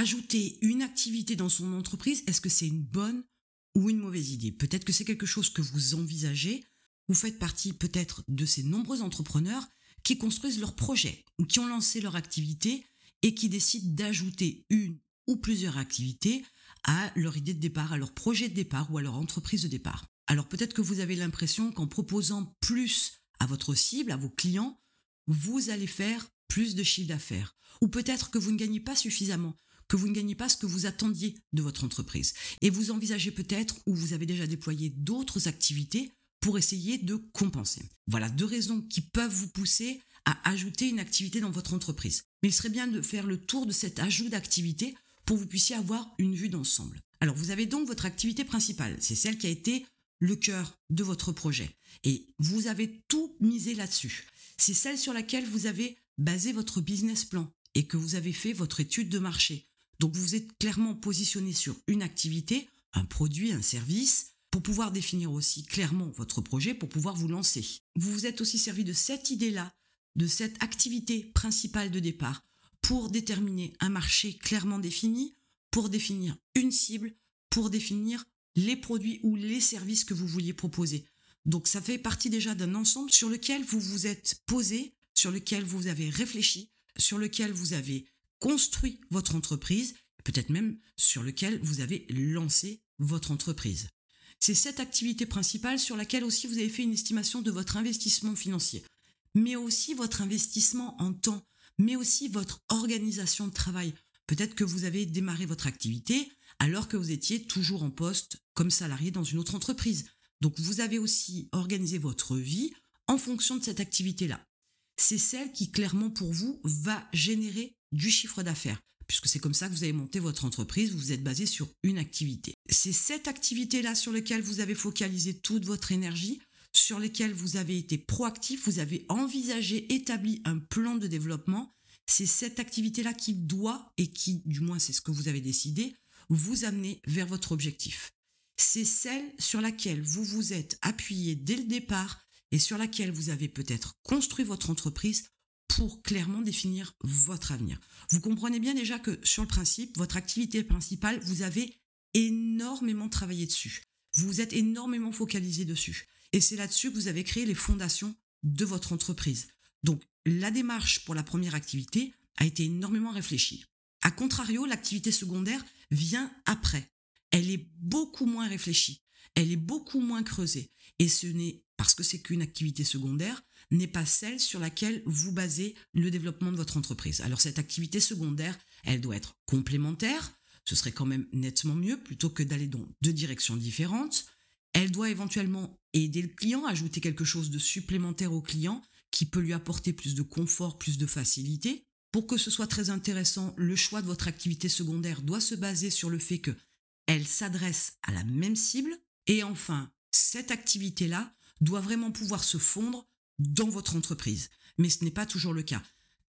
Ajouter une activité dans son entreprise, est-ce que c'est une bonne ou une mauvaise idée? Peut-être que c'est quelque chose que vous envisagez. Vous faites partie peut-être de ces nombreux entrepreneurs qui construisent leurs projets ou qui ont lancé leur activité et qui décident d'ajouter une ou plusieurs activités à leur idée de départ, à leur projet de départ ou à leur entreprise de départ. Alors peut-être que vous avez l'impression qu'en proposant plus à votre cible, à vos clients, vous allez faire plus de chiffre d'affaires. Ou peut-être que vous ne gagnez pas suffisamment, que vous ne gagnez pas ce que vous attendiez de votre entreprise. Et vous envisagez peut-être, ou vous avez déjà déployé d'autres activités pour essayer de compenser. Voilà deux raisons qui peuvent vous pousser à ajouter une activité dans votre entreprise. Mais il serait bien de faire le tour de cet ajout d'activité pour que vous puissiez avoir une vue d'ensemble. Alors vous avez donc votre activité principale, c'est celle qui a été le cœur de votre projet. Et vous avez tout misé là-dessus. C'est celle sur laquelle vous avez basé votre business plan et que vous avez fait votre étude de marché. Donc vous êtes clairement positionné sur une activité, un produit, un service, pour pouvoir définir aussi clairement votre projet, pour pouvoir vous lancer. Vous vous êtes aussi servi de cette idée-là, de cette activité principale de départ, pour déterminer un marché clairement défini, pour définir une cible, pour définir les produits ou les services que vous vouliez proposer. Donc ça fait partie déjà d'un ensemble sur lequel vous vous êtes posé, sur lequel vous avez réfléchi, sur lequel vous avez construit votre entreprise, peut-être même sur lequel vous avez lancé votre entreprise. C'est cette activité principale sur laquelle aussi vous avez fait une estimation de votre investissement financier, mais aussi votre investissement en temps, mais aussi votre organisation de travail. Peut-être que vous avez démarré votre activité alors que vous étiez toujours en poste comme salarié dans une autre entreprise. Donc vous avez aussi organisé votre vie en fonction de cette activité-là. C'est celle qui clairement pour vous va générer du chiffre d'affaires, puisque c'est comme ça que vous avez monté votre entreprise, vous vous êtes basé sur une activité. C'est cette activité-là sur laquelle vous avez focalisé toute votre énergie, sur laquelle vous avez été proactif, vous avez envisagé, établi un plan de développement. C'est cette activité-là qui doit, et qui, du moins c'est ce que vous avez décidé, vous amener vers votre objectif. C'est celle sur laquelle vous vous êtes appuyé dès le départ et sur laquelle vous avez peut-être construit votre entreprise pour clairement définir votre avenir. Vous comprenez bien déjà que sur le principe, votre activité principale, vous avez énormément travaillé dessus. Vous vous êtes énormément focalisé dessus. Et c'est là-dessus que vous avez créé les fondations de votre entreprise. Donc, la démarche pour la première activité a été énormément réfléchie. A contrario, l'activité secondaire vient après. Elle est beaucoup moins réfléchie. Elle est beaucoup moins creusée. Et ce n'est parce que c'est qu'une activité secondaire, n'est pas celle sur laquelle vous basez le développement de votre entreprise. Alors cette activité secondaire, elle doit être complémentaire, ce serait quand même nettement mieux plutôt que d'aller dans deux directions différentes. Elle doit éventuellement aider le client, ajouter quelque chose de supplémentaire au client qui peut lui apporter plus de confort, plus de facilité. Pour que ce soit très intéressant, le choix de votre activité secondaire doit se baser sur le fait que elle s'adresse à la même cible. Et enfin, cette activité-là doit vraiment pouvoir se fondre dans votre entreprise. Mais ce n'est pas toujours le cas.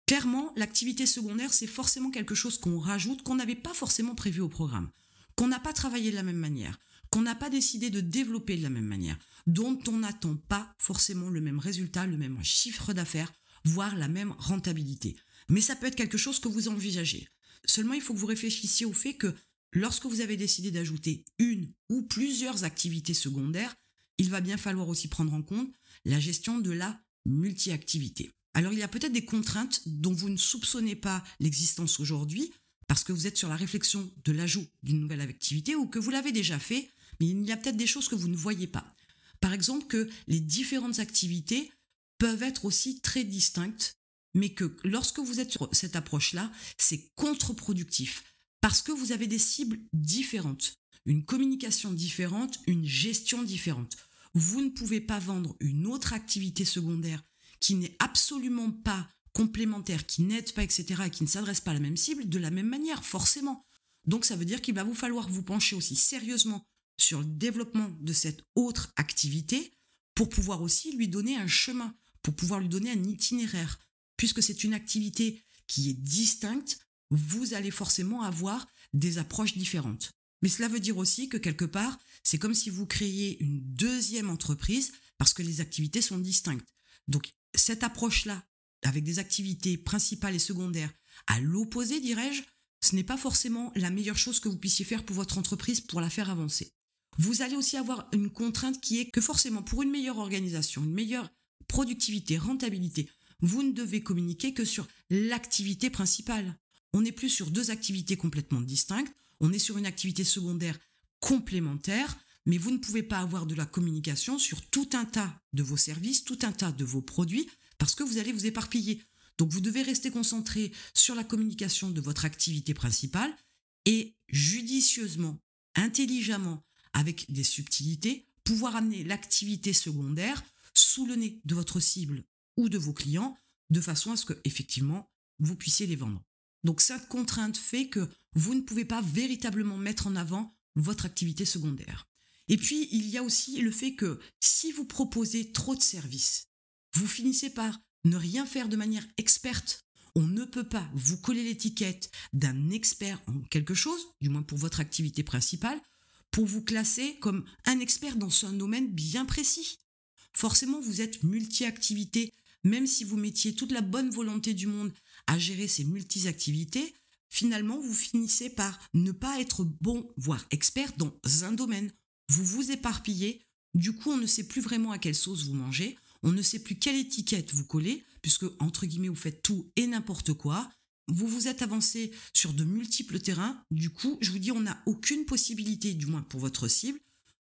Clairement, l'activité secondaire, c'est forcément quelque chose qu'on rajoute, qu'on n'avait pas forcément prévu au programme, qu'on n'a pas travaillé de la même manière, qu'on n'a pas décidé de développer de la même manière, dont on n'attend pas forcément le même résultat, le même chiffre d'affaires, voire la même rentabilité. Mais ça peut être quelque chose que vous envisagez. Seulement, il faut que vous réfléchissiez au fait que lorsque vous avez décidé d'ajouter une ou plusieurs activités secondaires, il va bien falloir aussi prendre en compte la gestion de la multi-activité. Alors il y a peut-être des contraintes dont vous ne soupçonnez pas l'existence aujourd'hui parce que vous êtes sur la réflexion de l'ajout d'une nouvelle activité ou que vous l'avez déjà fait, mais il y a peut-être des choses que vous ne voyez pas. Par exemple que les différentes activités peuvent être aussi très distinctes, mais que lorsque vous êtes sur cette approche-là, c'est contre-productif parce que vous avez des cibles différentes, une communication différente, une gestion différente vous ne pouvez pas vendre une autre activité secondaire qui n'est absolument pas complémentaire, qui n'aide pas, etc., et qui ne s'adresse pas à la même cible de la même manière, forcément. Donc ça veut dire qu'il va vous falloir vous pencher aussi sérieusement sur le développement de cette autre activité pour pouvoir aussi lui donner un chemin, pour pouvoir lui donner un itinéraire. Puisque c'est une activité qui est distincte, vous allez forcément avoir des approches différentes. Mais cela veut dire aussi que quelque part, c'est comme si vous créiez une deuxième entreprise parce que les activités sont distinctes. Donc cette approche-là, avec des activités principales et secondaires, à l'opposé, dirais-je, ce n'est pas forcément la meilleure chose que vous puissiez faire pour votre entreprise pour la faire avancer. Vous allez aussi avoir une contrainte qui est que forcément pour une meilleure organisation, une meilleure productivité, rentabilité, vous ne devez communiquer que sur l'activité principale. On n'est plus sur deux activités complètement distinctes, on est sur une activité secondaire complémentaire, mais vous ne pouvez pas avoir de la communication sur tout un tas de vos services, tout un tas de vos produits, parce que vous allez vous éparpiller. Donc vous devez rester concentré sur la communication de votre activité principale et judicieusement, intelligemment, avec des subtilités, pouvoir amener l'activité secondaire sous le nez de votre cible ou de vos clients de façon à ce que effectivement vous puissiez les vendre. Donc cette contrainte fait que vous ne pouvez pas véritablement mettre en avant votre activité secondaire. Et puis il y a aussi le fait que si vous proposez trop de services, vous finissez par ne rien faire de manière experte. On ne peut pas vous coller l'étiquette d'un expert en quelque chose, du moins pour votre activité principale, pour vous classer comme un expert dans un domaine bien précis. Forcément, vous êtes multi-activité, même si vous mettiez toute la bonne volonté du monde à gérer ces multi-activités, finalement, vous finissez par ne pas être bon, voire expert dans un domaine. Vous vous éparpillez, du coup, on ne sait plus vraiment à quelle sauce vous mangez, on ne sait plus quelle étiquette vous collez, puisque, entre guillemets, vous faites tout et n'importe quoi, vous vous êtes avancé sur de multiples terrains. Du coup, je vous dis, on n'a aucune possibilité, du moins pour votre cible,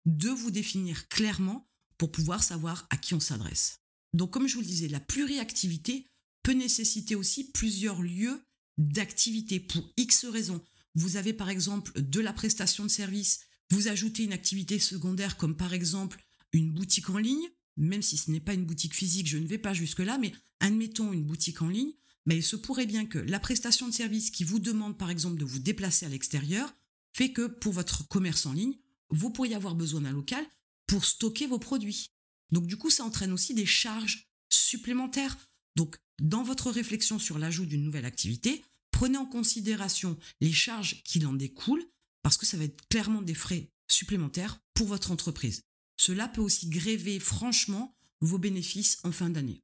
de vous définir clairement pour pouvoir savoir à qui on s'adresse. Donc, comme je vous le disais, la pluriactivité peut nécessiter aussi plusieurs lieux d'activité pour X raisons. Vous avez par exemple de la prestation de service, vous ajoutez une activité secondaire comme par exemple une boutique en ligne, même si ce n'est pas une boutique physique, je ne vais pas jusque-là, mais admettons une boutique en ligne, mais il se pourrait bien que la prestation de service qui vous demande par exemple de vous déplacer à l'extérieur fait que pour votre commerce en ligne, vous pourriez avoir besoin d'un local pour stocker vos produits. Donc du coup, ça entraîne aussi des charges supplémentaires. Donc dans votre réflexion sur l'ajout d'une nouvelle activité, prenez en considération les charges qui en découlent parce que ça va être clairement des frais supplémentaires pour votre entreprise. Cela peut aussi gréver franchement vos bénéfices en fin d'année.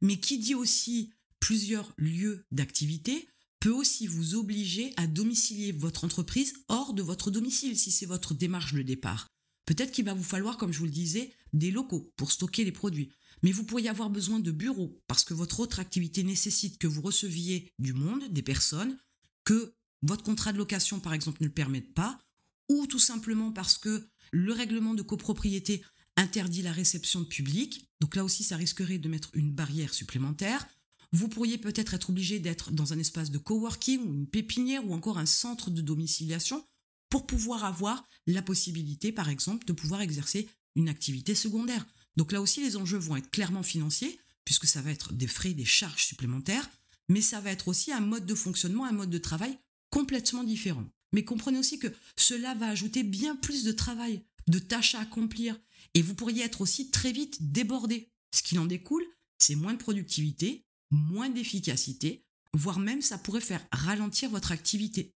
Mais qui dit aussi plusieurs lieux d'activité peut aussi vous obliger à domicilier votre entreprise hors de votre domicile si c'est votre démarche de départ. Peut-être qu'il va vous falloir, comme je vous le disais, des locaux pour stocker les produits. Mais vous pourriez avoir besoin de bureaux parce que votre autre activité nécessite que vous receviez du monde, des personnes, que votre contrat de location, par exemple, ne le permette pas, ou tout simplement parce que le règlement de copropriété interdit la réception de public. Donc là aussi, ça risquerait de mettre une barrière supplémentaire. Vous pourriez peut-être être obligé d'être dans un espace de coworking ou une pépinière ou encore un centre de domiciliation pour pouvoir avoir la possibilité, par exemple, de pouvoir exercer une activité secondaire. Donc là aussi, les enjeux vont être clairement financiers, puisque ça va être des frais, des charges supplémentaires, mais ça va être aussi un mode de fonctionnement, un mode de travail complètement différent. Mais comprenez aussi que cela va ajouter bien plus de travail, de tâches à accomplir, et vous pourriez être aussi très vite débordé. Ce qui en découle, c'est moins de productivité, moins d'efficacité, voire même ça pourrait faire ralentir votre activité.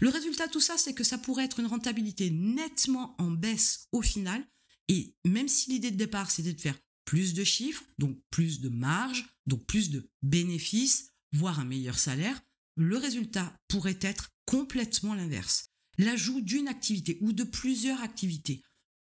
Le résultat de tout ça, c'est que ça pourrait être une rentabilité nettement en baisse au final, et même si l'idée de départ, c'était de faire plus de chiffres, donc plus de marge, donc plus de bénéfices, voire un meilleur salaire, le résultat pourrait être complètement l'inverse. L'ajout d'une activité ou de plusieurs activités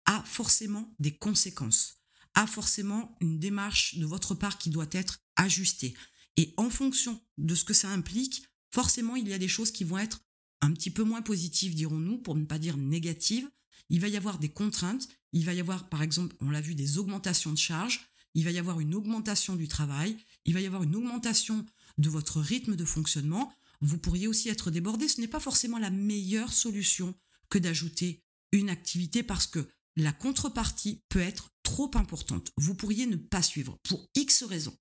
a forcément des conséquences, a forcément une démarche de votre part qui doit être ajustée. Et en fonction de ce que ça implique, forcément, il y a des choses qui vont être un petit peu moins positives, dirons-nous, pour ne pas dire négatives. Il va y avoir des contraintes, il va y avoir, par exemple, on l'a vu, des augmentations de charges, il va y avoir une augmentation du travail, il va y avoir une augmentation de votre rythme de fonctionnement. Vous pourriez aussi être débordé. Ce n'est pas forcément la meilleure solution que d'ajouter une activité parce que la contrepartie peut être trop importante. Vous pourriez ne pas suivre pour X raisons.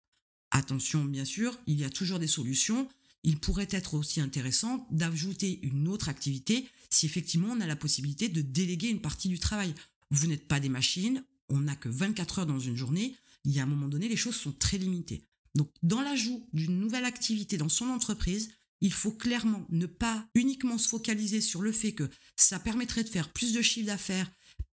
Attention, bien sûr, il y a toujours des solutions. Il pourrait être aussi intéressant d'ajouter une autre activité si effectivement on a la possibilité de déléguer une partie du travail. Vous n'êtes pas des machines, on n'a que 24 heures dans une journée, il y a un moment donné, les choses sont très limitées. Donc, dans l'ajout d'une nouvelle activité dans son entreprise, il faut clairement ne pas uniquement se focaliser sur le fait que ça permettrait de faire plus de chiffre d'affaires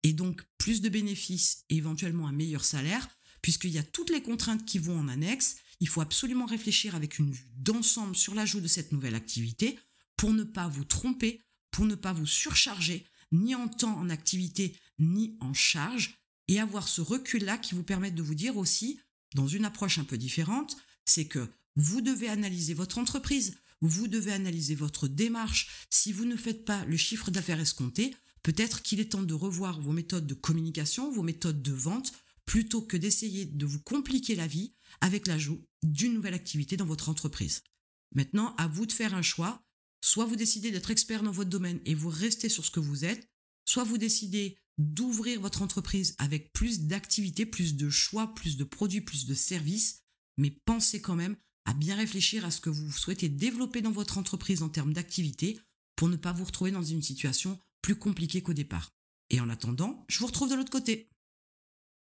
et donc plus de bénéfices et éventuellement un meilleur salaire, puisqu'il y a toutes les contraintes qui vont en annexe. Il faut absolument réfléchir avec une vue d'ensemble sur l'ajout de cette nouvelle activité pour ne pas vous tromper, pour ne pas vous surcharger, ni en temps en activité, ni en charge, et avoir ce recul-là qui vous permette de vous dire aussi, dans une approche un peu différente, c'est que vous devez analyser votre entreprise, vous devez analyser votre démarche. Si vous ne faites pas le chiffre d'affaires escompté, peut-être qu'il est temps de revoir vos méthodes de communication, vos méthodes de vente, plutôt que d'essayer de vous compliquer la vie avec l'ajout d'une nouvelle activité dans votre entreprise. Maintenant, à vous de faire un choix. Soit vous décidez d'être expert dans votre domaine et vous restez sur ce que vous êtes, soit vous décidez d'ouvrir votre entreprise avec plus d'activités, plus de choix, plus de produits, plus de services, mais pensez quand même à bien réfléchir à ce que vous souhaitez développer dans votre entreprise en termes d'activité pour ne pas vous retrouver dans une situation plus compliquée qu'au départ. Et en attendant, je vous retrouve de l'autre côté.